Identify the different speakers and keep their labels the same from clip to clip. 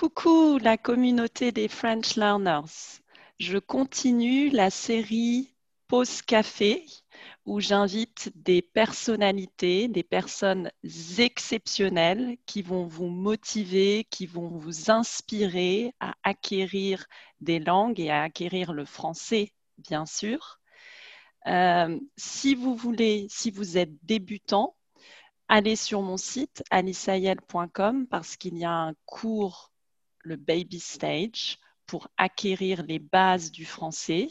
Speaker 1: Coucou la communauté des French Learners. Je continue la série Pause Café où j'invite des personnalités, des personnes exceptionnelles qui vont vous motiver, qui vont vous inspirer à acquérir des langues et à acquérir le français, bien sûr. Euh, si vous voulez, si vous êtes débutant, allez sur mon site alicayel.com parce qu'il y a un cours, le Baby Stage, pour acquérir les bases du français.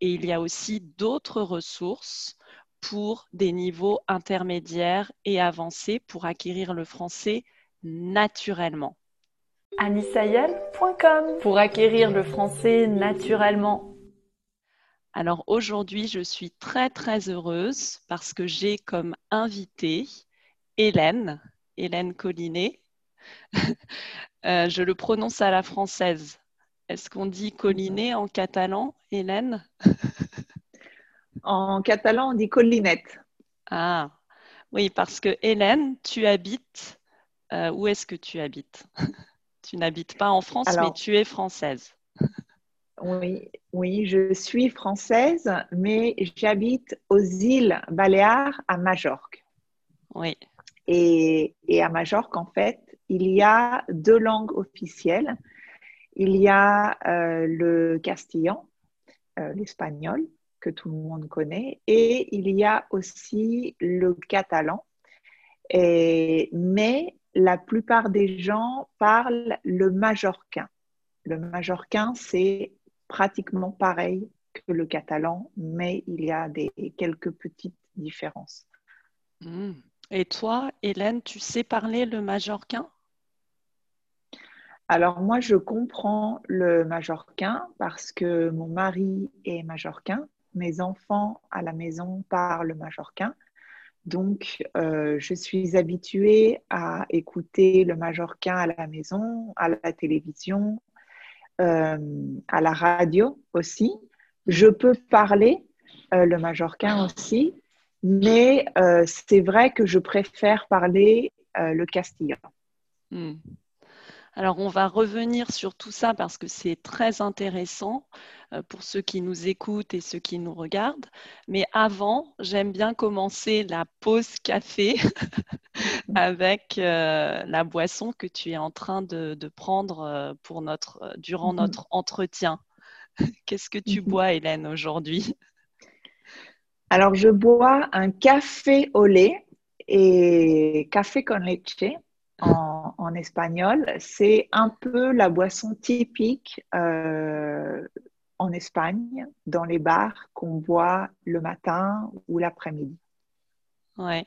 Speaker 1: Et il y a aussi d'autres ressources pour des niveaux intermédiaires et avancés pour acquérir le français naturellement.
Speaker 2: anisayel.com pour acquérir le français naturellement.
Speaker 1: Alors aujourd'hui, je suis très très heureuse parce que j'ai comme invité Hélène, Hélène Collinet. Euh, je le prononce à la française. Est-ce qu'on dit Collinet en catalan, Hélène
Speaker 3: En catalan, on dit collinette.
Speaker 1: Ah, oui, parce que Hélène, tu habites. Euh, où est-ce que tu habites? Tu n'habites pas en France, mais tu es française.
Speaker 3: Oui, oui, je suis française, mais j'habite aux îles Baléares à Majorque.
Speaker 1: Oui.
Speaker 3: Et, à Majorque, en fait, il y a deux langues officielles. Il y a euh, le castillan, euh, l'espagnol, que tout le monde connaît, et il y a aussi le catalan. mais la plupart des gens parlent le majorquin. Le majorquin, c'est pratiquement pareil que le catalan, mais il y a des, quelques petites différences.
Speaker 1: Hmm. Et toi, Hélène, tu sais parler le majorquin?
Speaker 3: Alors moi, je comprends le majorquin parce que mon mari est majorquin, mes enfants à la maison parlent majorquin. Donc, euh, je suis habituée à écouter le majorquin à la maison, à la télévision, euh, à la radio aussi. Je peux parler euh, le majorquin aussi, mais c'est vrai que je préfère parler le castillan. Hmm.
Speaker 1: Alors, on va revenir sur tout ça parce que c'est très intéressant euh, pour ceux qui nous écoutent et ceux qui nous regardent. Mais avant, j'aime bien commencer la pause café avec la boisson que tu es en train de, prendre pour notre, durant mm-hmm. notre entretien. Qu'est-ce que tu mm-hmm. bois, Hélène, aujourd'hui?
Speaker 3: Alors, je bois un café au lait et café con leche en, espagnol. C'est un peu la boisson typique euh, en Espagne, dans les bars qu'on boit le matin ou l'après-midi.
Speaker 1: Ouais.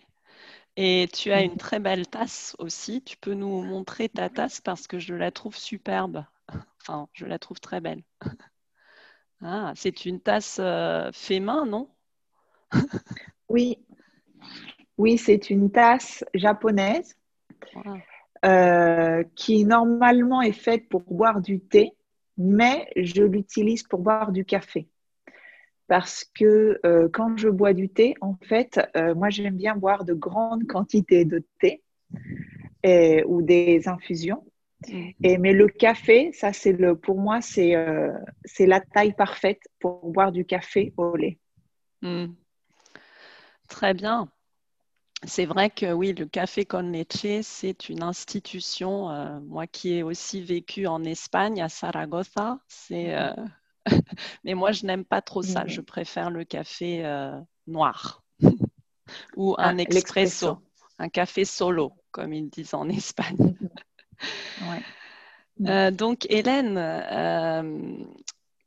Speaker 1: Et tu as une très belle tasse aussi. Tu peux nous montrer ta tasse parce que je la trouve superbe. Enfin, je la trouve très belle. Ah, c'est une tasse euh, fait main, non?
Speaker 3: Oui, oui, c'est une tasse japonaise euh, qui normalement est faite pour boire du thé, mais je l'utilise pour boire du café. Parce que euh, quand je bois du thé, en fait, euh, moi j'aime bien boire de grandes quantités de thé ou des infusions. Mm. Et, mais le café, ça c'est le, pour moi, c'est la taille parfaite pour boire du café au lait. Mm.
Speaker 1: Très bien. C'est vrai que oui, le Café con leche, c'est une institution. Euh, moi qui ai aussi vécu en Espagne, à Saragossa, c'est. Euh, mais moi, je n'aime pas trop ça. Je préfère le café euh, noir ou un ah, expresso, un café solo, comme ils disent en Espagne. donc, Hélène,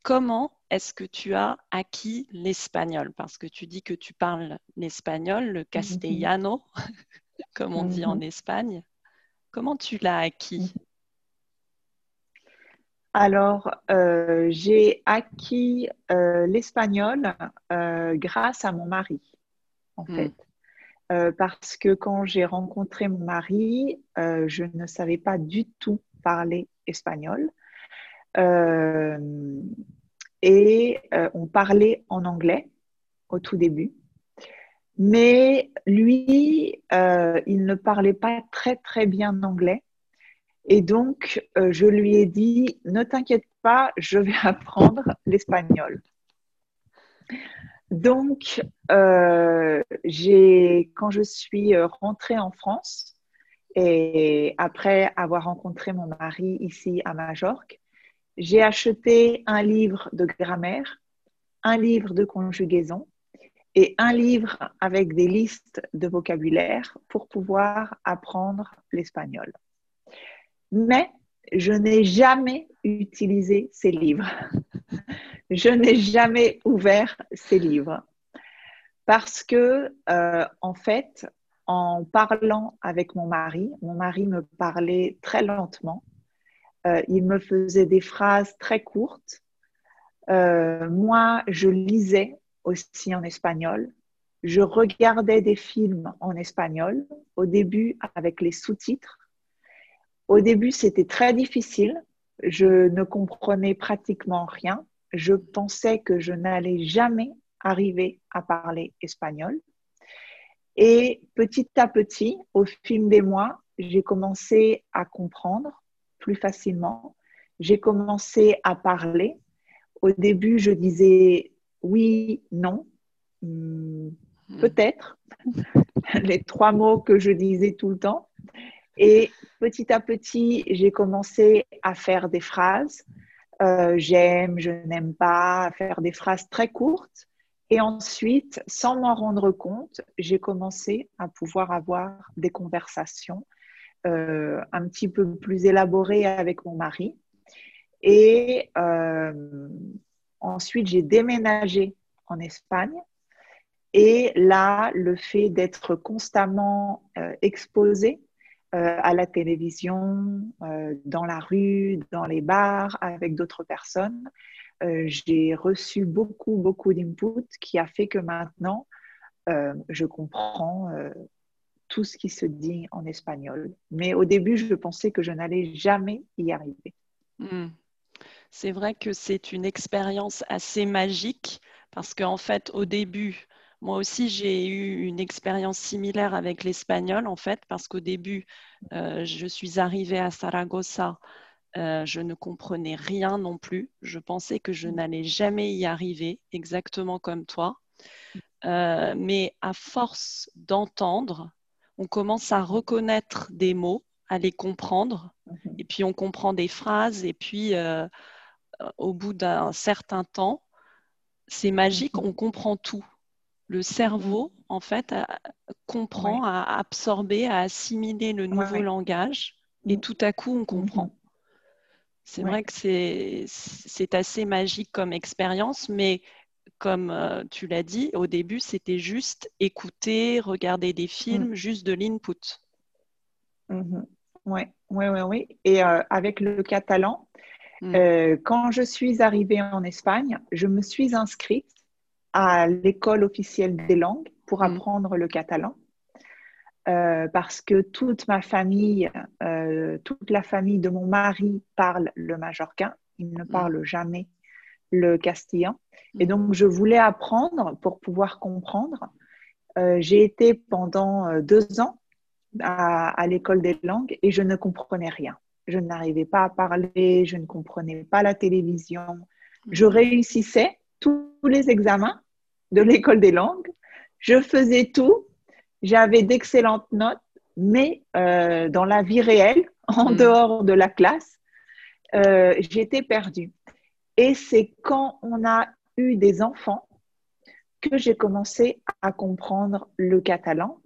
Speaker 1: comment est-ce que tu as acquis l'espagnol? Parce que tu dis que tu parles l'espagnol, le castellano, comme on dit en mm-hmm. Espagne. Comment tu l'as acquis? Mm-hmm.
Speaker 3: alors, euh, j'ai acquis euh, l'espagnol euh, grâce à mon mari, en mm. fait. parce que quand j'ai rencontré mon mari, je ne savais pas du tout parler espagnol et euh, on parlait en anglais au tout début. Mais lui, euh, il ne parlait pas très très bien anglais Et donc, euh, je lui ai dit, ne t'inquiète pas, je vais apprendre l'espagnol. Donc, quand je suis rentrée en France, et après avoir rencontré mon mari ici à Majorque, j'ai acheté un livre de grammaire, un livre de conjugaison et un livre avec des listes de vocabulaire pour pouvoir apprendre l'espagnol. Mais je n'ai jamais utilisé ces livres. je n'ai jamais ouvert ces livres parce que, euh, en fait, en parlant avec mon mari, mon mari me parlait très lentement. Euh, il me faisait des phrases très courtes. Euh, moi, je lisais aussi en espagnol. Je regardais des films en espagnol, au début avec les sous-titres. Au début, c'était très difficile. Je ne comprenais pratiquement rien. Je pensais que je n'allais jamais arriver à parler espagnol. Et petit à petit, au fil des mois, j'ai commencé à comprendre plus facilement. J'ai commencé à parler. Au début, je disais oui, non, hmm, hmm. peut-être, les trois mots que je disais tout le temps. Et petit à petit, j'ai commencé à faire des phrases. Euh, j'aime, je n'aime pas, à faire des phrases très courtes. Et ensuite, sans m'en rendre compte, j'ai commencé à pouvoir avoir des conversations euh, un petit peu plus élaborées avec mon mari. Et euh, ensuite, j'ai déménagé en Espagne. Et là, le fait d'être constamment euh, exposé à la télévision, dans la rue, dans les bars, avec d'autres personnes, euh, j'ai reçu beaucoup, beaucoup d'input qui a fait que maintenant, euh, je comprends euh, tout ce qui se dit en espagnol. Mais au début, je pensais que je n'allais jamais y arriver. Hmm.
Speaker 1: C'est vrai que c'est une expérience assez magique parce qu'en fait, au début, moi aussi, j'ai eu une expérience similaire avec l'espagnol, en fait, parce qu'au début, je suis arrivée à Saragossa euh, je ne comprenais rien non plus. Je pensais que je mm. n'allais jamais y arriver, exactement comme toi. Euh, mais à force d'entendre, on commence à reconnaître des mots, à les comprendre, mm-hmm. et puis on comprend des phrases, et puis euh, au bout d'un certain temps, c'est magique, mm-hmm. on comprend tout. Le cerveau, mm. en fait, comprend, à absorber, à assimiler le nouveau langage, et tout à coup, on comprend. C'est vrai que c'est assez magique comme expérience, mais comme euh, tu l'as dit, au début, c'était juste écouter, regarder des films, mm. juste de l'input.
Speaker 3: Oui, oui, oui. Et euh, avec le catalan, mm. euh, quand je suis arrivée en Espagne, je me suis inscrite à l'école officielle des langues pour mm. apprendre le catalan. Euh, parce que toute ma famille, toute la famille de mon mari parle le majorquin. Il ne parle jamais le castillan. Et mm. donc, je voulais apprendre pour pouvoir comprendre. Euh, j'ai été pendant deux ans à, l'école des langues et je ne comprenais rien. Je n'arrivais pas à parler, je ne comprenais pas la télévision. Je mm. réussissais tous les examens de l'école des langues. Je faisais tout, j'avais d'excellentes notes, mais euh, dans la vie réelle, en hmm. dehors de la classe, euh, j'étais perdue. Et c'est quand on a eu des enfants que j'ai commencé à comprendre le catalan,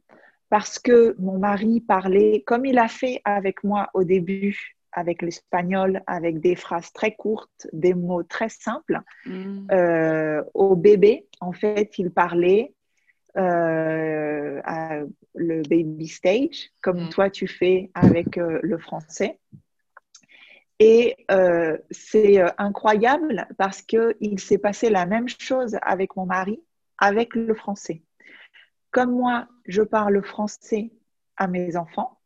Speaker 3: parce que mon mari parlait, comme il a fait avec moi au début, avec l'espagnol, avec des phrases très courtes, des mots très simples. Hmm. Euh, au bébé, en fait, il parlait euh, le baby stage, comme mm. toi tu fais avec euh, le français. Et euh, c'est incroyable parce qu'il s'est passé la même chose avec mon mari, avec le français. Comme moi, je parle français à mes enfants,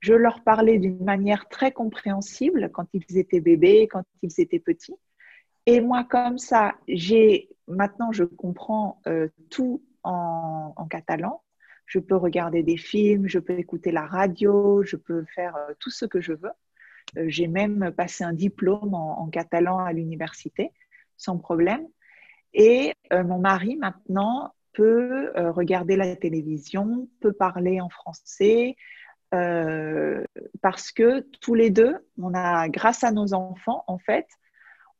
Speaker 3: je leur parlais d'une manière très compréhensible quand ils étaient bébés, quand ils étaient petits. Et moi, comme ça, j'ai maintenant, je comprends tout en, catalan. Je peux regarder des films, je peux écouter la radio, je peux faire euh, tout ce que je veux. J'ai même passé un diplôme en, catalan à l'université sans problème. Et mon mari maintenant peut regarder la télévision, peut parler en français, parce que tous les deux, on a, grâce à nos enfants, en fait,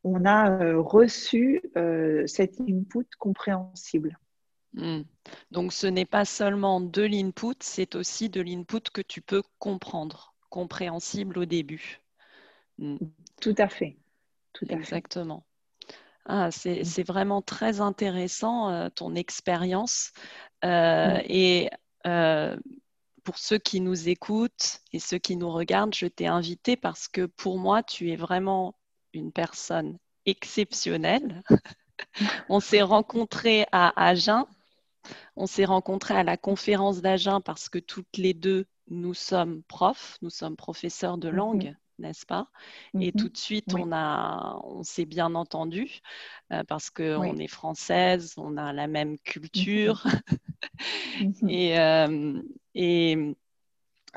Speaker 3: on a reçu cet input compréhensible.
Speaker 1: Hmm. Donc ce n'est pas seulement de l'input, c'est aussi de l'input que tu peux comprendre, compréhensible au début.
Speaker 3: Hmm. Tout à fait. Tout
Speaker 1: Exactement. Ah, c'est vraiment très intéressant euh, ton expérience. Euh, et euh, pour ceux qui nous écoutent et ceux qui nous regardent, je t'ai invité parce que pour moi, tu es vraiment une personne exceptionnelle. On s'est rencontrés à Agen on s'est rencontrés à la conférence d'Agen parce que toutes les deux, nous sommes profs, nous sommes professeurs de mhm. langue. N'est-ce pas? Et mhm. tout de suite, on, on s'est bien entendu euh, parce qu'on est française, on a la même culture. Mhm. et, euh, et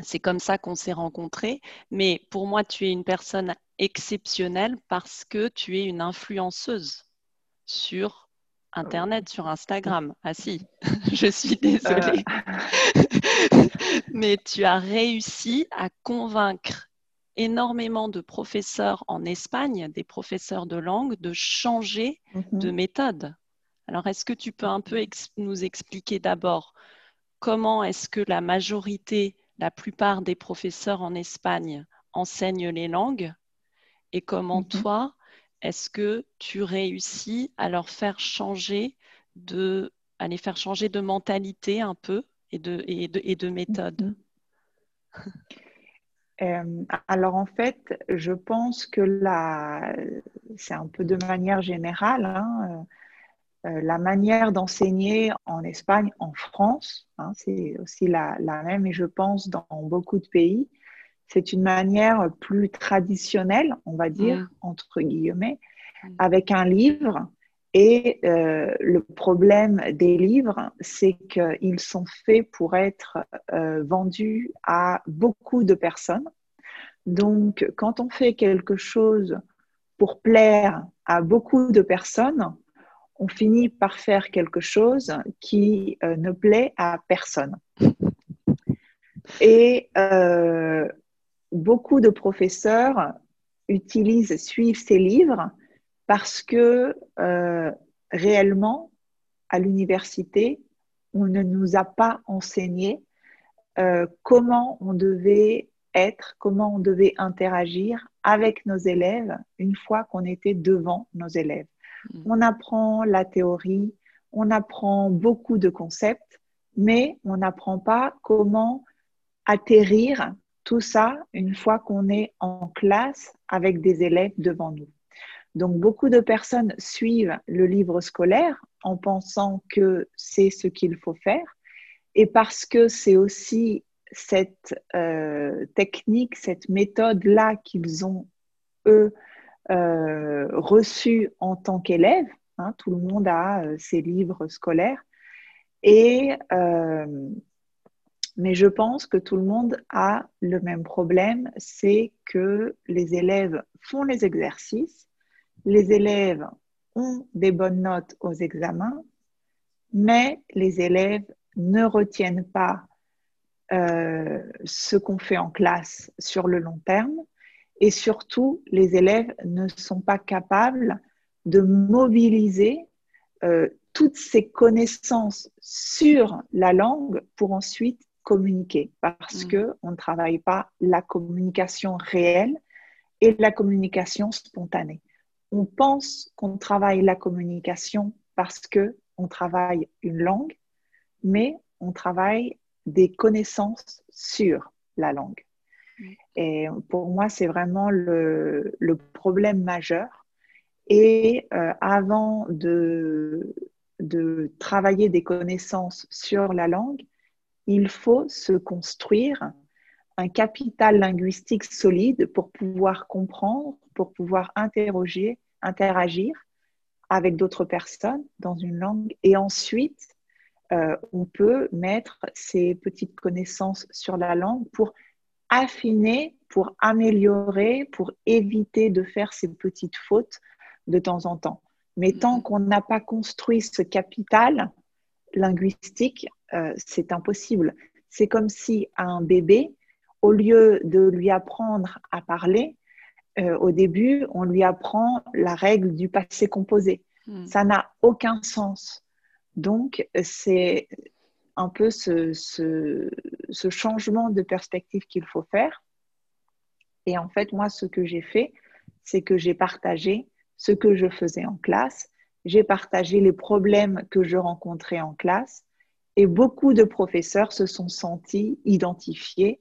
Speaker 1: c'est comme ça qu'on s'est rencontrés. Mais pour moi, tu es une personne exceptionnelle parce que tu es une influenceuse sur Internet, sur Instagram. Ah si, je suis désolée. Euh. Mais tu as réussi à convaincre énormément de professeurs en Espagne, des professeurs de langue, de changer mhm. de méthode. Alors, est-ce que tu peux un peu nous expliquer d'abord comment est-ce que la majorité, la plupart des professeurs en Espagne enseignent les langues et comment mhm. toi, est-ce que tu réussis à leur faire changer de, à les faire changer de mentalité un peu et de, et de, et de méthode?
Speaker 3: Euh, alors en fait, je pense que là, c'est un peu de manière générale, hein, euh, la manière d'enseigner en Espagne, en France, hein, c'est aussi la, la, même et je pense dans beaucoup de pays, c'est une manière plus traditionnelle, on va dire, mm. entre guillemets, mm. avec un livre. Et euh, le problème des livres, c'est qu'ils sont faits pour être euh, vendus à beaucoup de personnes. Donc, quand on fait quelque chose pour plaire à beaucoup de personnes, on finit par faire quelque chose qui euh, ne plaît à personne. Et beaucoup de professeurs utilisent, suivent ces livres parce que euh, réellement, à l'université, on ne nous a pas enseigné euh, comment on devait être, comment on devait interagir avec nos élèves une fois qu'on était devant nos élèves. Mm. On apprend la théorie, on apprend beaucoup de concepts, mais on n'apprend pas comment atterrir tout ça une fois qu'on est en classe avec des élèves devant nous. Donc, beaucoup de personnes suivent le livre scolaire en pensant que c'est ce qu'il faut faire. Et parce que c'est aussi cette euh, technique, cette méthode-là qu'ils ont, eux, euh, reçue en tant qu'élèves. Hein, tout le monde a euh, ses livres scolaires. Mais je pense que tout le monde a le même problème, c'est que les élèves font les exercices, les élèves ont des bonnes notes aux examens, mais les élèves ne retiennent pas euh, ce qu'on fait en classe sur le long terme et surtout les élèves ne sont pas capables de mobiliser euh, toutes ces connaissances sur la langue pour ensuite communiquer parce mm. que on ne travaille pas la communication réelle et la communication spontanée. On pense qu'on travaille la communication parce que on travaille une langue, mais on travaille des connaissances sur la langue. Et pour moi, c'est vraiment le, le, problème majeur. Et euh, avant de, de travailler des connaissances sur la langue, il faut se construire un capital linguistique solide pour pouvoir comprendre, pour pouvoir interroger, interagir avec d'autres personnes dans une langue. Et ensuite, euh, on peut mettre ces petites connaissances sur la langue pour affiner, pour améliorer, pour éviter de faire ces petites fautes de temps en temps. Mais tant qu'on n'a pas construit ce capital linguistique, euh, c'est impossible. C'est comme si un bébé, au lieu de lui apprendre à parler, euh, au début, on lui apprend la règle du passé composé. Hmm. Ça n'a aucun sens. Donc, c'est un peu ce, ce, changement de perspective qu'il faut faire. Et en fait, moi, ce que j'ai fait, c'est que j'ai partagé ce que je faisais en classe, j'ai partagé les problèmes que je rencontrais en classe, et beaucoup de professeurs se sont sentis identifiés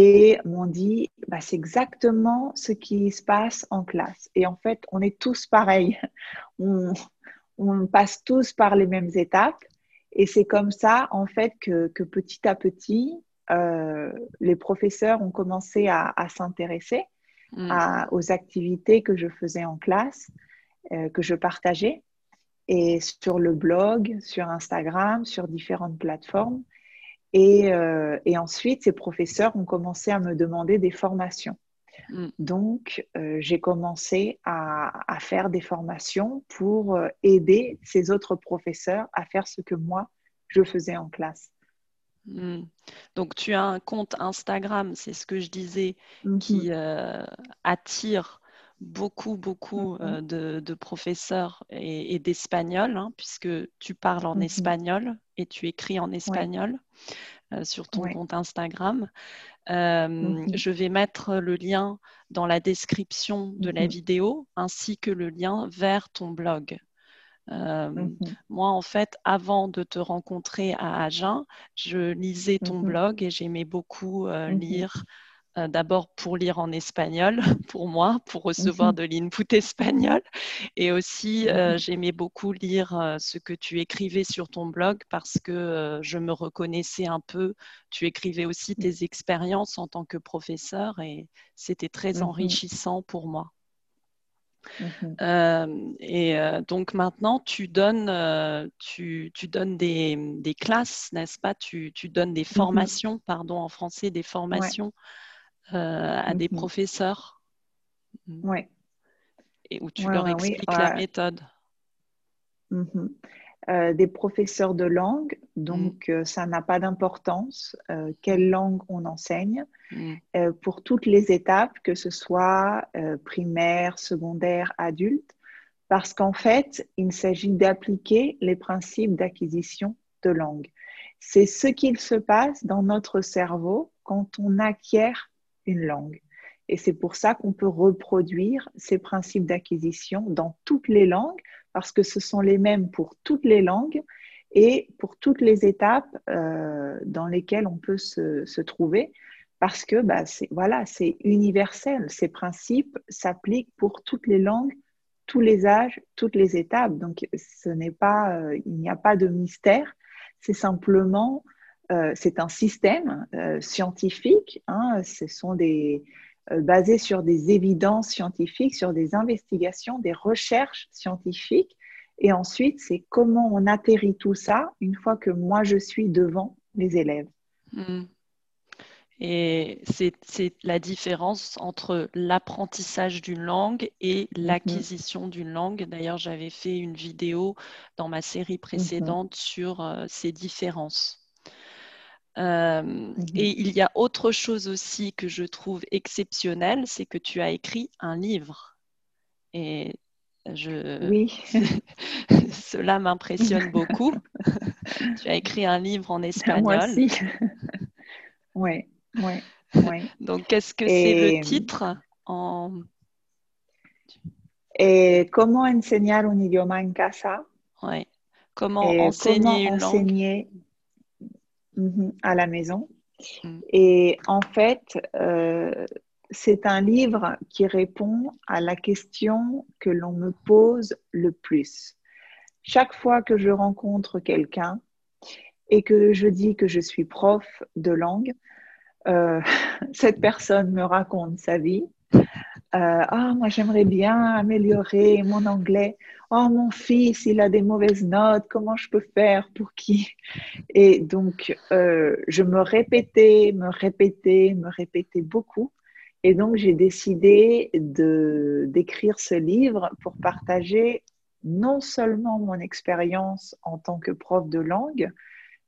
Speaker 3: et m'ont dit, bah, c'est exactement ce qui se passe en classe. Et en fait, on est tous pareils. On, on passe tous par les mêmes étapes. Et c'est comme ça, en fait, que, petit à petit, euh, les professeurs ont commencé à, s'intéresser mm. aux activités que je faisais en classe, euh, que je partageais, et sur le blog, sur Instagram, sur différentes plateformes. Et, euh, et ensuite, ces professeurs ont commencé à me demander des formations. Mm. Donc, euh, j'ai commencé à, faire des formations pour euh, aider ces autres professeurs à faire ce que moi, je faisais en classe.
Speaker 1: Mm. Donc, tu as un compte Instagram, c'est ce que je disais, mm-hmm. qui euh, attire beaucoup, beaucoup mm-hmm. de, professeurs et, d'espagnols, hein, puisque tu parles en mm-hmm. espagnol et tu écris en espagnol. sur ton compte Instagram. Euh, mhm. Je vais mettre le lien dans la description de la vidéo ainsi que le lien vers ton blog. Euh. Moi, en fait, avant de te rencontrer à Agen, je lisais ton blog et j'aimais beaucoup euh, lire euh, d'abord pour lire en espagnol, pour moi, pour recevoir mhm. de l'input espagnol. Et aussi, euh, mhm. j'aimais beaucoup lire euh, ce que tu écrivais sur ton blog parce que je me reconnaissais un peu. Tu écrivais aussi mhm. tes expériences en tant que professeur et c'était très enrichissant pour moi. et donc maintenant, tu donnes, tu, tu donnes des, des classes, n'est-ce pas? Tu, tu, donnes des formations, pardon, en français, des formations euh, à des mhm. professeurs.
Speaker 3: Oui.
Speaker 1: Et où tu leur expliques la méthode.
Speaker 3: Mhm. Euh, des professeurs de langue, donc mm. euh, ça n'a pas d'importance quelle langue on enseigne, mm. pour toutes les étapes, que ce soit primaire, secondaire, adulte, parce qu'en fait, il s'agit d'appliquer les principes d'acquisition de langue. C'est ce qu'il se passe dans notre cerveau quand on acquiert langue. Et c'est pour ça qu'on peut reproduire ces principes d'acquisition dans toutes les langues, parce que ce sont les mêmes pour toutes les langues et pour toutes les étapes euh, dans lesquelles on peut se, trouver, parce que bah, c'est voilà, universel. Ces principes s'appliquent pour toutes les langues, tous les âges, toutes les étapes. Donc, ce n'est pas, euh, il n'y a pas de mystère. C'est simplement euh, c'est un système euh, scientifique. Hein, ce sont des euh, basés sur des évidences scientifiques, sur des investigations, des recherches scientifiques. Et ensuite, c'est comment on atterrit tout ça une fois que moi je suis devant les élèves. Hmm.
Speaker 1: Et c'est la différence entre l'apprentissage d'une langue et mhm. l'acquisition d'une langue. D'ailleurs, j'avais fait une vidéo dans ma série mhm. précédente sur ces différences. Euh, mhm. Et il y a autre chose aussi que je trouve exceptionnel, c'est que tu as écrit un livre. Et je...
Speaker 3: Oui.
Speaker 1: Cela m'impressionne beaucoup. tu as écrit un livre en espagnol.
Speaker 3: Moi aussi. oui, oui, oui.
Speaker 1: Donc, qu'est-ce que c'est le titre en...
Speaker 3: Et comment enseigner un idioma en casa?
Speaker 1: Oui. Comment enseigner une langue?
Speaker 3: Mhm, à la maison. Mm. Et en fait, euh, c'est un livre qui répond à la question que l'on me pose le plus. Chaque fois que je rencontre quelqu'un et que je dis que je suis prof de langue, euh, cette personne me raconte sa vie, euh, ah, moi j'aimerais bien améliorer mon anglais. Oh, mon fils, il a des mauvaises notes. Comment je peux faire pour qui Et donc, euh, je me répétais, me répétais, me répétais beaucoup. Et donc, j'ai décidé d'écrire ce livre pour partager non seulement mon expérience en tant que prof de langue,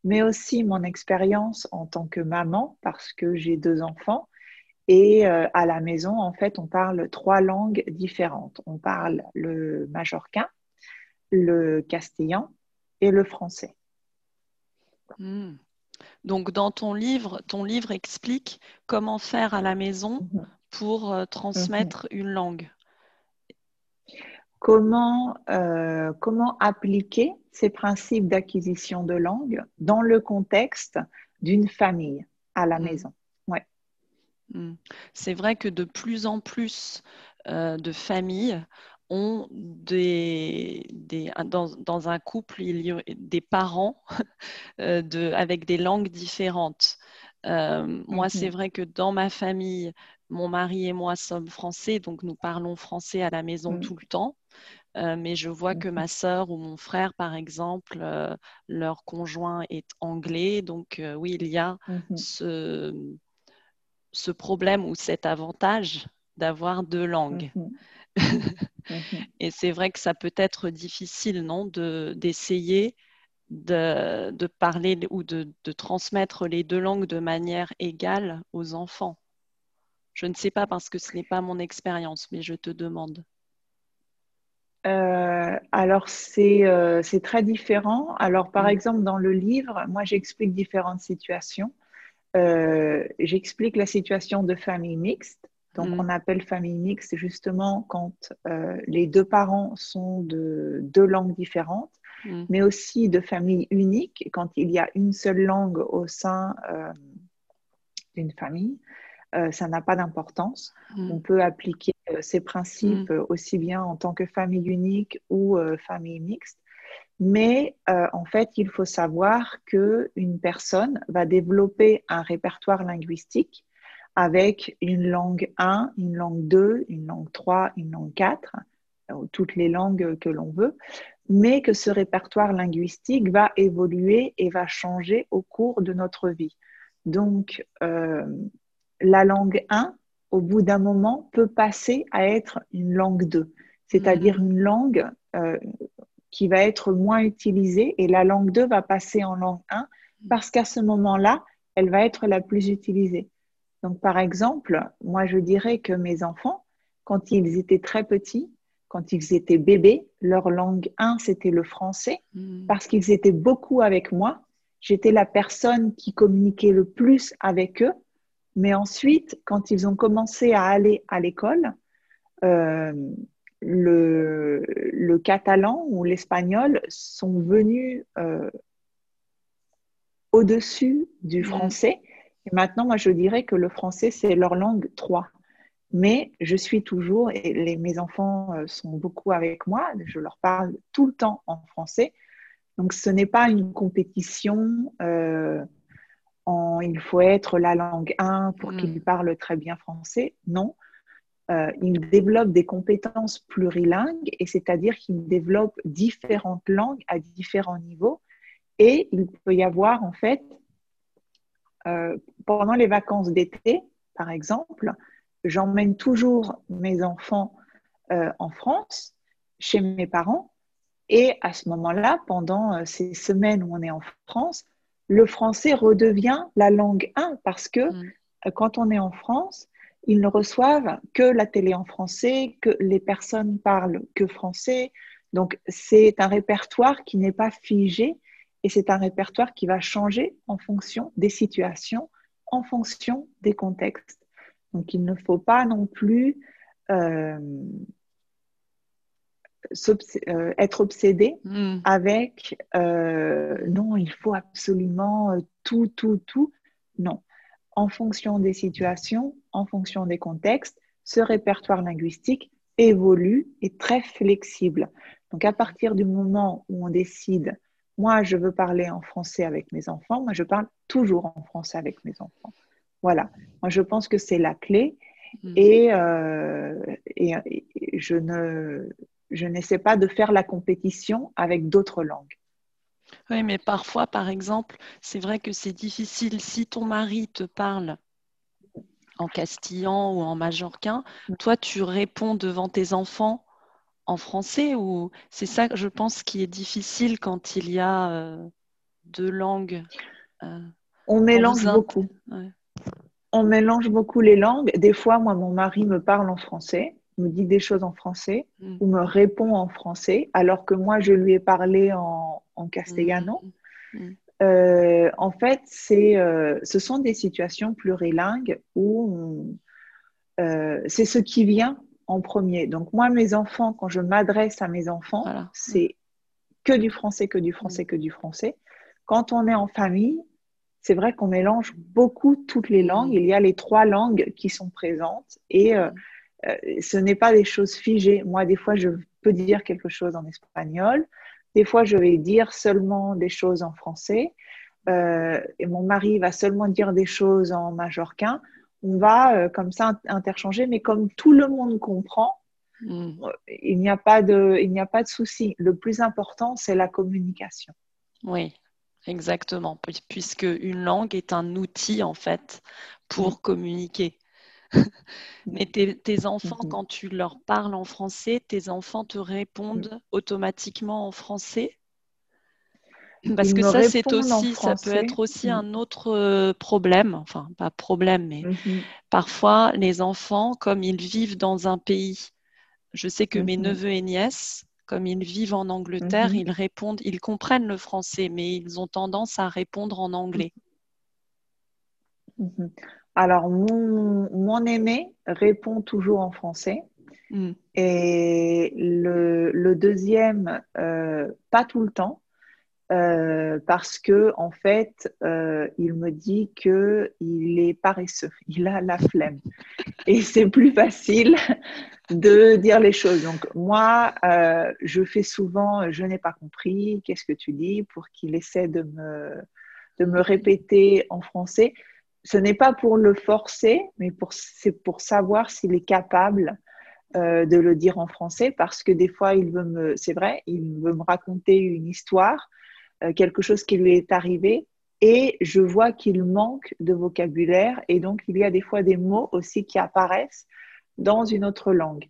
Speaker 3: mais aussi mon expérience en tant que maman, parce que j'ai deux enfants. Et euh, à la maison, en fait, on parle trois langues différentes. On parle le majorquin, le castillan et le français.
Speaker 1: Hmm. Donc, dans ton livre, ton livre explique comment faire à la maison mhm. pour euh, transmettre mhm. une langue.
Speaker 3: Comment, euh, comment appliquer ces principes d'acquisition de langue dans le contexte d'une famille à la hmm. maison?
Speaker 1: Hmm. C'est vrai que de plus en plus euh, de familles ont des, des dans, dans, un couple, il y a des parents euh, de, avec des langues différentes. Euh, moi, c'est vrai que dans ma famille, mon mari et moi sommes français, donc nous parlons français à la maison mhm. tout le temps. Euh, mais je vois que ma sœur ou mon frère, par exemple, leur conjoint est anglais. Donc oui, il y a mhm. ce, ce, problème ou cet avantage d'avoir deux langues. Et c'est vrai que ça peut être difficile, non, d'essayer de, de, parler ou de, de, transmettre les deux langues de manière égale aux enfants. Je ne sais pas parce que ce n'est pas mon expérience, mais je te demande.
Speaker 3: Euh, alors, euh, c'est très différent. Alors, par mm. exemple, dans le livre, moi, j'explique différentes situations. Euh, j'explique la situation de famille mixte. Donc, mm. on appelle famille mixte justement quand les deux parents sont de deux langues différentes, mm. mais aussi de famille unique, quand il y a une seule langue au sein d'une famille. ça n'a pas d'importance. On peut appliquer ces principes mm. aussi bien en tant que famille unique ou famille mixte. Mais en fait, il faut savoir qu'une personne va développer un répertoire linguistique avec une langue 1, une langue 2, une langue 3, une langue 4, toutes les langues que l'on veut, mais que ce répertoire linguistique va évoluer et va changer au cours de notre vie. Donc, euh, la langue 1, au bout d'un moment, peut passer à être une langue 2, c'est-à-dire mm. une langue euh, qui va être moins utilisée et la langue 2 va passer en langue 1 parce qu'à ce moment-là, elle va être la plus utilisée. Donc, par exemple, moi, je dirais que mes enfants, quand ils étaient très petits, quand ils étaient bébés, leur langue 1, c'était le français, hmm. parce qu'ils étaient beaucoup avec moi. J'étais la personne qui communiquait le plus avec eux. Mais ensuite, quand ils ont commencé à aller à l'école, euh, le, catalan ou l'espagnol sont venus euh, au-dessus du hmm. français et maintenant, moi, je dirais que le français, c'est leur langue 3. Mais je suis toujours, et les, mes enfants euh, sont beaucoup avec moi, je leur parle tout le temps en français. Donc, ce n'est pas une compétition euh, en il faut être la langue 1 pour qu'ils hmm. parlent très bien français. Non. Euh, ils développent des compétences plurilingues, et c'est-à-dire qu'ils développent différentes langues à différents niveaux. Et il peut y avoir, en fait, euh, pendant les vacances d'été, par exemple, j'emmène toujours mes enfants euh, en France, chez mes parents, et à ce moment-là, pendant euh, ces semaines où on est en France, le français redevient la langue 1 parce que mm. quand on est en France, ils ne reçoivent que la télé en français, que les personnes parlent que français. Donc, c'est un répertoire qui n'est pas figé et c'est un répertoire qui va changer en fonction des situations, en fonction des contextes. Donc il ne faut pas non plus euh, euh, être obsédé hmm. avec euh, non, il faut absolument tout, tout, tout. Non. En fonction des situations, en fonction des contextes, ce répertoire linguistique évolue et très flexible. Donc à partir du moment où on décide moi, je veux parler en français avec mes enfants. Moi, je parle toujours en français avec mes enfants. Voilà. Moi, je pense que c'est la clé. mm. et, et, je ne je n'essaie pas de faire la compétition avec d'autres langues.
Speaker 1: Oui, mais parfois, par exemple, c'est vrai que c'est difficile si ton mari te parle en castillan ou en majorquin, mm. toi, tu réponds devant tes enfants en français ou c'est ça, je pense, qui est difficile quand il y a euh, deux langues
Speaker 3: euh, On mélange beaucoup. On mélange beaucoup les langues. Des fois, moi, mon mari me parle en français, me dit des choses en français mm. ou me répond en français, alors que moi, je lui ai parlé en, en castellano. Mm. Euh, en fait, c'est, euh, ce sont des situations plurilingues où euh, c'est ce qui vient en premier. Donc moi, mes enfants, quand je m'adresse à mes enfants, c'est que du français, que du français, que du français. Quand on est en famille, c'est vrai qu'on mélange beaucoup toutes les langues. Il y a les trois langues qui sont présentes et ce n'est pas des choses figées. Moi, des fois, je peux dire quelque chose en espagnol. Des fois, je vais dire seulement des choses en français euh, et mon mari va seulement dire des choses en majorquin. On va euh, comme ça interchanger, mais comme tout le monde comprend, hmm. euh, il n'y a pas de, il n'y a pas de souci. Le plus important, c'est la communication.
Speaker 1: Oui, exactement, puisque une langue est un outil en fait pour hmm. communiquer. Mais tes, enfants, mm-hmm. quand tu leur parles en français, tes enfants te répondent mm. automatiquement en français? Parce que ça, c'est aussi, ça peut être aussi mm. un autre euh, problème, enfin pas problème, mais mm-hmm. parfois les enfants, comme ils vivent dans un pays, je sais que mes mm-hmm. neveux et nièces, comme ils vivent en Angleterre, ils répondent, ils comprennent le français, mais ils ont tendance à répondre en anglais.
Speaker 3: Alors, mon, aîné répond toujours en français. Hmm. Et le, deuxième, euh, pas tout le temps, parce que en fait, euh, il me dit que il est paresseux, il a la flemme, et c'est plus facile de dire les choses. Donc moi, euh, je fais souvent, je n'ai pas compris, qu'est-ce que tu dis, pour qu'il essaie de me de me répéter en français ce n'est pas pour le forcer, mais c'est pour savoir s'il est capable euh, de le dire en français, parce que des fois, il veut me, c'est vrai, il veut me raconter une histoire, euh, quelque chose qui lui est arrivé, et je vois qu'il manque de vocabulaire, et donc il y a des fois des mots aussi qui apparaissent dans une autre langue.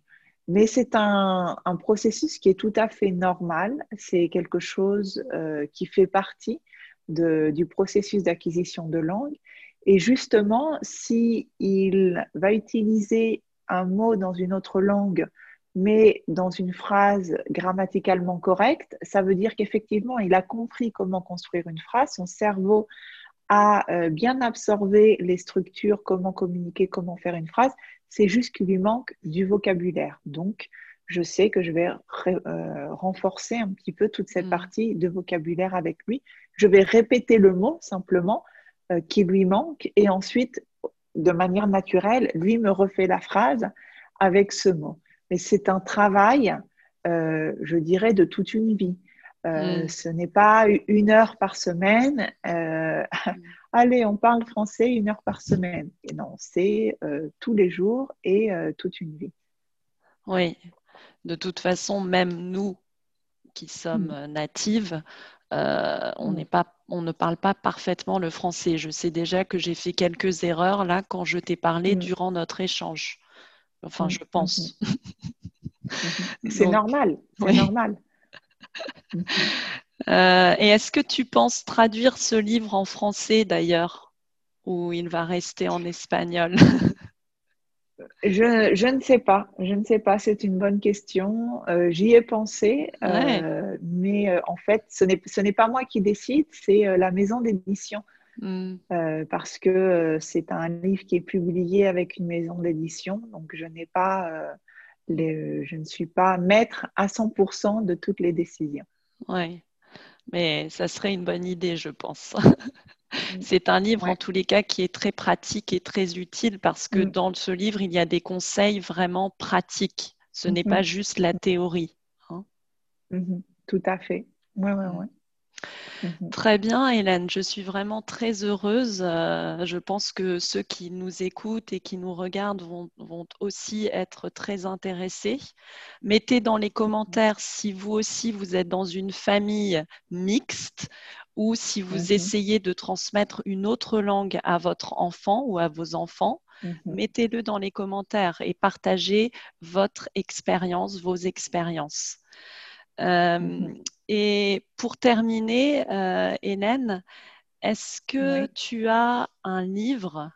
Speaker 3: Mais c'est un, processus qui est tout à fait normal, c'est quelque chose euh, qui fait partie du processus d'acquisition de langue et justement, s'il il va utiliser un mot dans une autre langue, mais dans une phrase grammaticalement correcte, ça veut dire qu'effectivement, il a compris comment construire une phrase. Son cerveau a euh, bien absorbé les structures, comment communiquer, comment faire une phrase. C'est juste qu'il lui manque du vocabulaire. Donc, je sais que je vais euh, renforcer un petit peu toute cette mmh. partie de vocabulaire avec lui. Je vais répéter le mot simplement qui lui manque et ensuite, de manière naturelle, lui me refait la phrase avec ce mot. Mais c'est un travail, euh, je dirais, de toute une vie. Euh, mm. Ce n'est pas une heure par semaine. Mm. Allez, on parle français une heure par semaine. Et non, c'est tous les jours et toute une vie.
Speaker 1: Oui, de toute façon, même nous qui sommes mm. natives, euh, on, mm. pas, on ne parle pas parfaitement le français. Je sais déjà que j'ai fait quelques erreurs là quand je t'ai parlé mm. durant notre échange. Enfin, je pense.
Speaker 3: Mm-hmm. Mm-hmm. c'est normal, c'est normal.
Speaker 1: Euh, et est-ce que tu penses traduire ce livre en français d'ailleurs, ou il va rester en espagnol?
Speaker 3: Je, ne sais pas, je ne sais pas, c'est une bonne question. Euh, j'y ai pensé, euh, mais euh, en fait, ce n'est pas moi qui décide, c'est la maison d'édition. Hmm. parce que c'est un livre qui est publié avec une maison d'édition, donc je n'ai pas, je ne suis pas maître à 100% de toutes les décisions.
Speaker 1: Oui, mais ça serait une bonne idée, je pense. Mm. C'est un livre en tous les cas qui est très pratique et très utile parce que mm. dans ce livre, il y a des conseils vraiment pratiques. Ce n'est pas mm-hmm. juste la théorie. Hein.
Speaker 3: Mm-hmm. Tout à fait. Ouais, ouais, ouais.
Speaker 1: Mhm. Très bien, Hélène. Je suis vraiment très heureuse. Euh, je pense que ceux qui nous écoutent et qui nous regardent vont, aussi être très intéressés. Mettez dans les commentaires si vous aussi vous êtes dans une famille mixte ou si vous mhm. essayez de transmettre une autre langue à votre enfant ou à vos enfants. Mhm. Mettez-le dans les commentaires et partagez votre expérience, vos expériences. Euh, et pour terminer, euh, Hélène, est-ce que tu as un livre?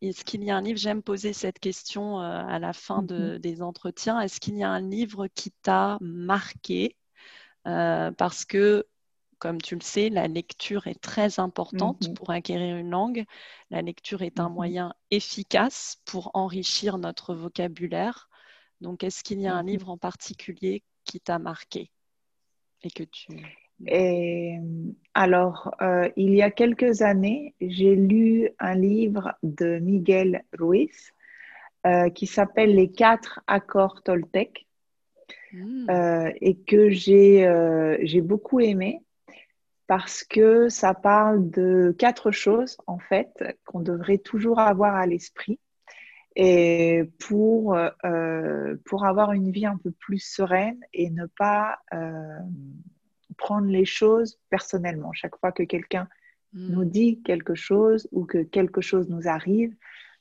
Speaker 1: Est-ce qu'il y a un livre? J'aime poser cette question euh, à la fin de, des entretiens. Est-ce qu'il y a un livre qui t'a marqué euh, Parce que, comme tu le sais, la lecture est très importante mhm. pour acquérir une langue. La lecture est un mhm. moyen efficace pour enrichir notre vocabulaire. Donc, est-ce qu'il y a un livre en particulier qui t'a marqué et que tu...
Speaker 3: Et, alors, euh, il y a quelques années, j'ai lu un livre de Miguel Ruiz euh, qui s'appelle Les quatre accords Toltec hmm. euh, et que j'ai beaucoup aimé parce que ça parle de quatre choses en fait qu'on devrait toujours avoir à l'esprit et pour, euh, pour avoir une vie un peu plus sereine et ne pas euh, prendre les choses personnellement. Chaque fois que quelqu'un hmm. nous dit quelque chose ou que quelque chose nous arrive,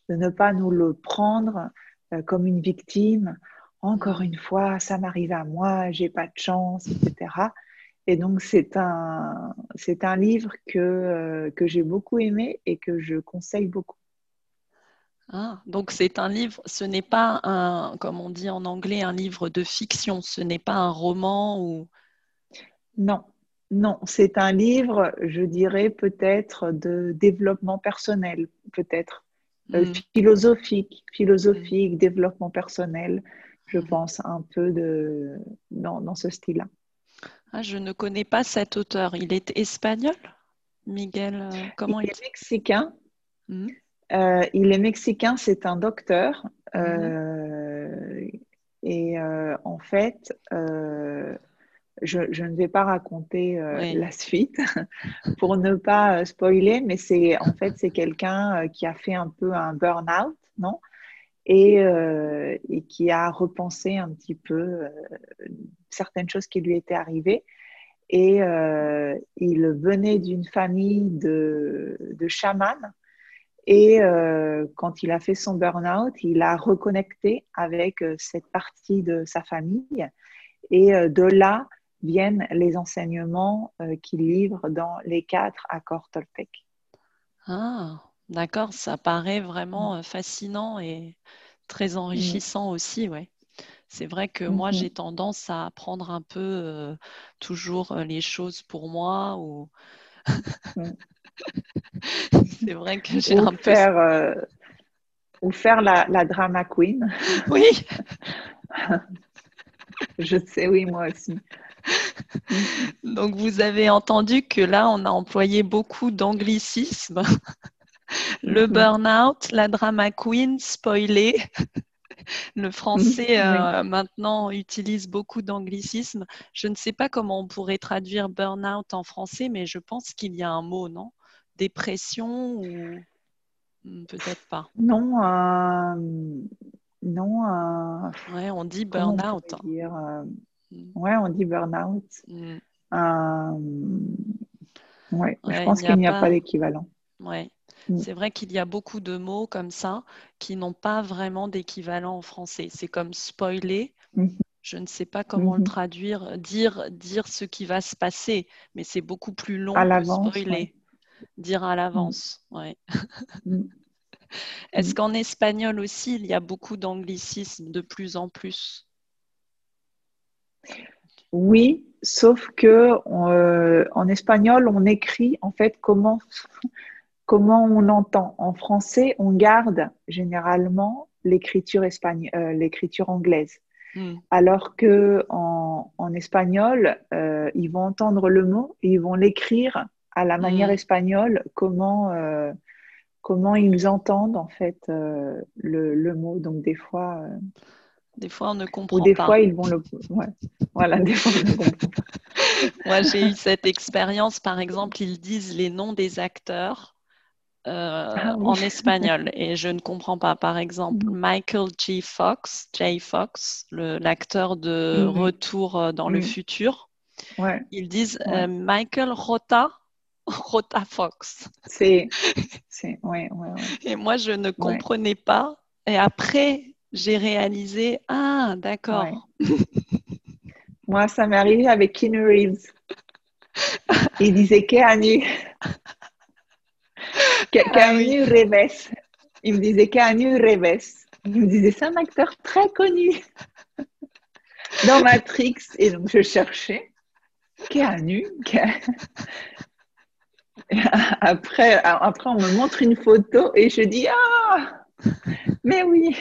Speaker 3: de ne pas nous le prendre euh, comme une victime. Encore une fois, ça m'arrive à moi, j'ai pas de chance, etc. Et donc, c'est un, c'est un livre que, que j'ai beaucoup aimé et que je conseille beaucoup.
Speaker 1: Ah, donc c'est un livre, ce n'est pas un, comme on dit en anglais, un livre de fiction, ce n'est pas un roman ou...
Speaker 3: Non, non, c'est un livre, je dirais peut-être de développement personnel, peut-être euh, hmm. philosophique, philosophique, développement personnel, je hmm. pense un peu de, dans, ce style-là.
Speaker 1: Ah, je ne connais pas cet auteur. Il est espagnol, Miguel. Euh, comment
Speaker 3: il, est mexicain. Hmm? Euh, il est mexicain, c'est un docteur. Euh, et euh, en fait, je, ne vais pas raconter la suite pour ne pas spoiler, mais c'est en fait c'est quelqu'un qui a fait un peu un burn-out, non? Et, et, qui a repensé un petit peu certaines choses qui lui étaient arrivées. Et il venait d'une famille de, de chamans et euh, quand il a fait son burn-out, il a reconnecté avec euh, cette partie de sa famille. Et euh, de là viennent les enseignements qu'il livre dans les quatre accords Toltec.
Speaker 1: Ah, d'accord, ça paraît vraiment mm. fascinant et très enrichissant mm. aussi, ouais. C'est vrai que moi, mm-hmm. j'ai tendance à prendre un peu toujours les choses pour moi ou c'est vrai que j'ai un
Speaker 3: faire, euh, ou faire la, la, drama queen.
Speaker 1: Oui.
Speaker 3: Je sais, oui, moi aussi.
Speaker 1: Donc, vous avez entendu que là, on a employé beaucoup d'anglicismes. Le burn-out, la drama queen, spoilé. Le français euh, maintenant utilise beaucoup d'anglicismes. Je ne sais pas comment on pourrait traduire burn-out en français, mais je pense qu'il y a un mot, non? Dépression ou hmm, peut-être pas
Speaker 3: Non, euh, non. Euh,
Speaker 1: ouais, on dit burn-out.
Speaker 3: Hein. Euh, hmm. Ouais, on dit burn-out. Hmm. ouais, je pense qu'il n'y a, pas, d'équivalent.
Speaker 1: Ouais. C'est vrai qu'il y a beaucoup de mots comme ça qui n'ont pas vraiment d'équivalent en français. C'est comme spoiler. Mhm. Je ne sais pas comment le mhm. traduire, dire, dire ce qui va se passer, mais c'est beaucoup plus long à que spoiler dire à l'avance. Mm. Ouais. Mm. Est-ce qu'en espagnol aussi, il y a beaucoup d'anglicismes de plus en plus?
Speaker 3: Oui, sauf que euh, en espagnol, on écrit en fait comment, comment on entend. En français, on garde généralement l'écriture euh, l'écriture anglaise. Mm. Alors que en, espagnol, euh, ils vont entendre le mot et ils vont l'écrire à la manière mm. espagnole comment, euh, comment ils entendent en fait euh, le, le, mot. Donc des fois,
Speaker 1: Des fois, on ne comprend pas.
Speaker 3: Ou des fois, ils vont le. Voilà, des fois, on ne comprend pas.
Speaker 1: Moi, j'ai eu cette expérience. Par exemple, ils disent les noms des acteurs euh, ah en espagnol et je ne comprends pas. Par exemple, mm. Michael J. Fox, J. Fox, l'acteur de mm-hmm. Retour euh, dans le mm. futur. Ils disent euh, Michael Rota, Rota Fox.
Speaker 3: C'est, ouais, ouais,
Speaker 1: Et moi, je ne comprenais pas. Et après, j'ai réalisé, ah, d'accord.
Speaker 3: moi, ça m'est arrivé avec Keanu Reeves. Il disait Keanu. Keanu ah, Reves. Il me disait Keanu Reves. Il me disait, c'est un acteur très connu dans Matrix. Et donc, je cherchais Keanu. Après, après, on me montre une photo et je dis, ah, mais oui.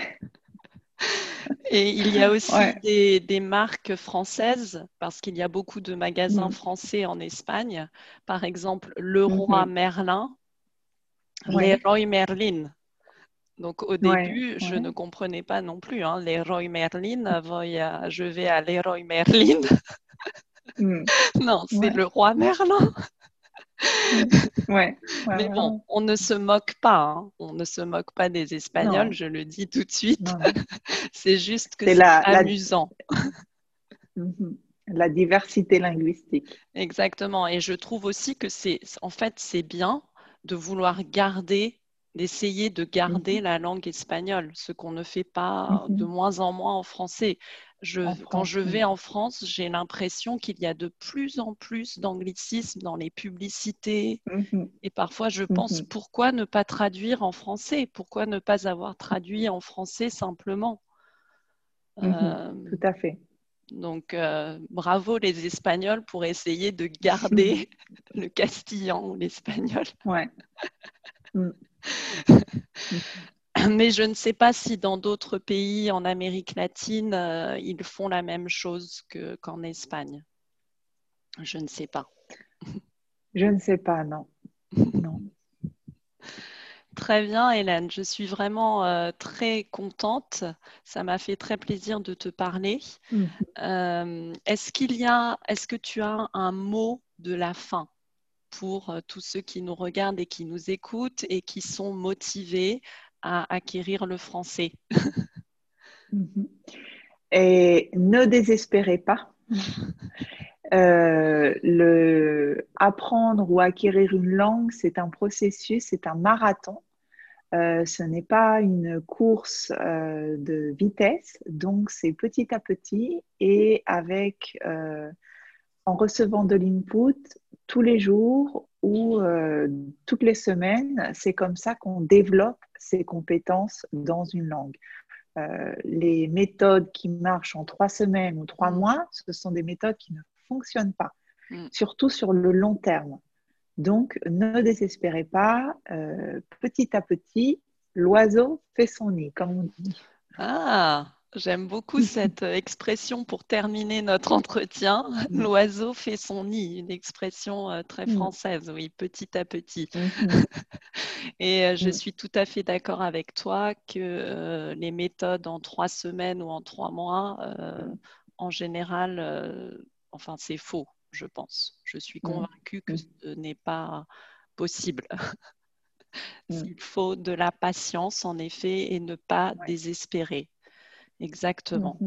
Speaker 1: Et il y a aussi des, marques françaises, parce qu'il y a beaucoup de magasins mm. français en Espagne. Par exemple, Leroy mm Merlin, Leroy Merlin. Donc au début, je ne comprenais pas non plus. Hein. Leroy Merlin, je vais à Leroy Merlin. Mm. non, c'est le roi Merlin.
Speaker 3: ouais,
Speaker 1: Mais bon, on ne se moque pas. Hein. On ne se moque pas des Espagnols, je le dis tout de suite. c'est juste que c'est amusant.
Speaker 3: Mhm. La... diversité linguistique.
Speaker 1: Exactement. Et je trouve aussi que c'est, en fait, c'est bien de vouloir garder d'essayer de garder mhm. la langue espagnole, ce qu'on ne fait pas de mhm. moins en moins en français quand je vais en France, j'ai l'impression qu'il y a de plus en plus d'anglicisme dans les publicités. Mhm. Et parfois, je pense, pourquoi ne pas traduire en français? Pourquoi ne pas avoir traduit en français simplement?
Speaker 3: Euh, Tout à fait.
Speaker 1: Donc, euh, bravo les Espagnols pour essayer de garder le castillan ou l'espagnol.
Speaker 3: Ouais. Mm.
Speaker 1: Mais je ne sais pas si dans d'autres pays en Amérique latine, euh, ils font la même chose qu'en Espagne. Je ne sais pas.
Speaker 3: Je ne sais pas, non. non.
Speaker 1: Très bien, Hélène. Je suis vraiment euh, très contente. Ça m'a fait très plaisir de te parler. Mm. Euh, est-ce qu'il y a, est-ce que tu as un mot de la fin pour tous ceux qui nous regardent et qui nous écoutent et qui sont motivés à acquérir le français?
Speaker 3: Mhm. Et ne désespérez pas. Euh, le apprendre ou acquérir une langue, c'est un processus, c'est un marathon. Euh, ce n'est pas une course euh, de vitesse, donc c'est petit à petit et avec en recevant de l'input tous les jours ou toutes les semaines, c'est comme ça qu'on développe ses compétences dans une langue. Euh, les méthodes qui marchent en trois semaines ou trois mm. mois, ce sont des méthodes qui ne fonctionnent pas, mm. surtout sur le long terme. Donc, ne désespérez pas. Euh, petit à petit, l'oiseau fait son nid, comme on dit.
Speaker 1: Ah, J'aime beaucoup cette expression pour terminer notre entretien. Mm. L'oiseau fait son nid, une expression euh, très mm. française, oui, petit à petit. Mm-hmm. Et euh, je suis tout à fait d'accord avec toi que euh, les méthodes en trois semaines ou en trois mois, en général, enfin, c'est faux, je pense. Je suis convaincue que ce n'est pas possible. Il faut de la patience, en effet, et ne pas désespérer. Exactement.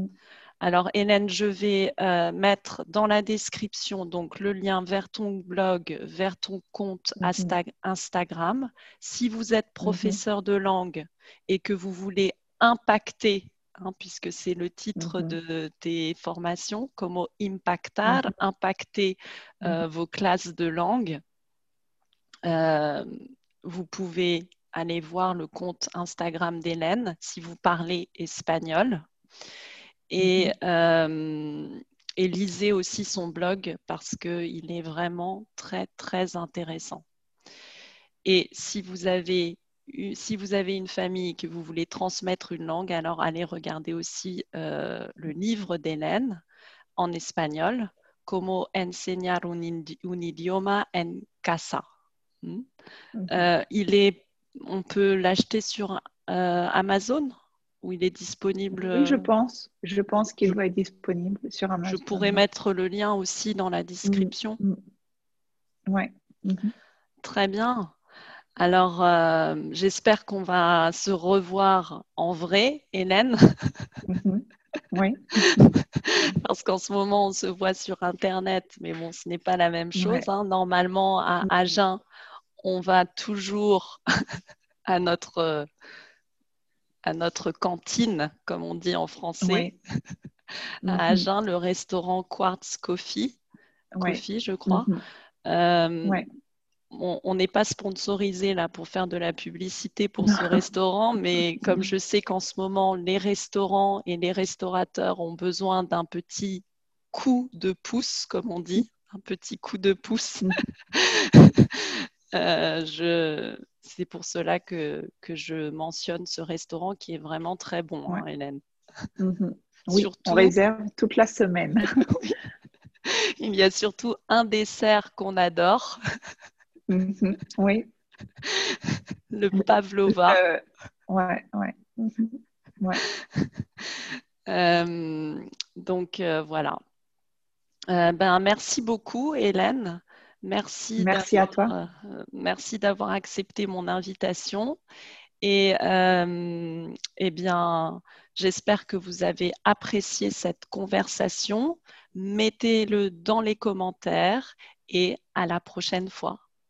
Speaker 1: Alors, Hélène, je vais euh, mettre dans la description donc le lien vers ton blog, vers ton compte. Instagram. Si vous êtes professeur de langue et que vous voulez impacter, hein, puisque c'est le titre de tes formations, comment impactar, impacter euh, vos classes de langue, euh, vous pouvez allez voir le compte Instagram d'Hélène si vous parlez espagnol. Et, euh, et lisez aussi son blog parce qu'il est vraiment très, très intéressant. Et si vous avez si vous avez une famille et que vous voulez transmettre une langue, alors allez regarder aussi euh, le livre d'Hélène en espagnol, Como enseñar un, idioma en casa. Hmm? Euh, il est on peut l'acheter sur euh, Amazon où il est disponible
Speaker 3: Oui, je pense. Je pense qu'il va être disponible sur Amazon.
Speaker 1: Je pourrais mettre le lien aussi dans la description.
Speaker 3: Mm, mm. Ouais. Mhm.
Speaker 1: Très bien. Alors, euh, j'espère qu'on va se revoir en vrai, Hélène.
Speaker 3: Mhm. Oui.
Speaker 1: Parce qu'en ce moment, on se voit sur Internet, mais bon, ce n'est pas la même chose. Hein. Normalement, à Agen, on va toujours à notre à notre cantine, comme on dit en français. à mhm. Agen, le restaurant Quartz Coffee, Coffee je crois.
Speaker 3: Mhm. Euh,
Speaker 1: on n'est pas sponsorisé là pour faire de la publicité pour ce restaurant, mais comme je sais qu'en ce moment, les restaurants et les restaurateurs ont besoin d'un petit coup de pouce, comme on dit, un petit coup de pouce. Euh, je, c'est pour cela que, que, je mentionne ce restaurant qui est vraiment très bon, hein, Hélène.
Speaker 3: Mhm. Oui, on réserve toute la semaine.
Speaker 1: Il y a surtout un dessert qu'on adore.
Speaker 3: Mhm. Oui.
Speaker 1: Le pavlova.
Speaker 3: Euh, ouais, ouais. Mhm. ouais.
Speaker 1: Euh, donc euh, voilà. ben, merci beaucoup, Hélène. Merci,
Speaker 3: merci à toi.
Speaker 1: Euh, merci d'avoir accepté mon invitation. Et euh, eh bien, j'espère que vous avez apprécié cette conversation. Mettez-le dans les commentaires et à la prochaine fois.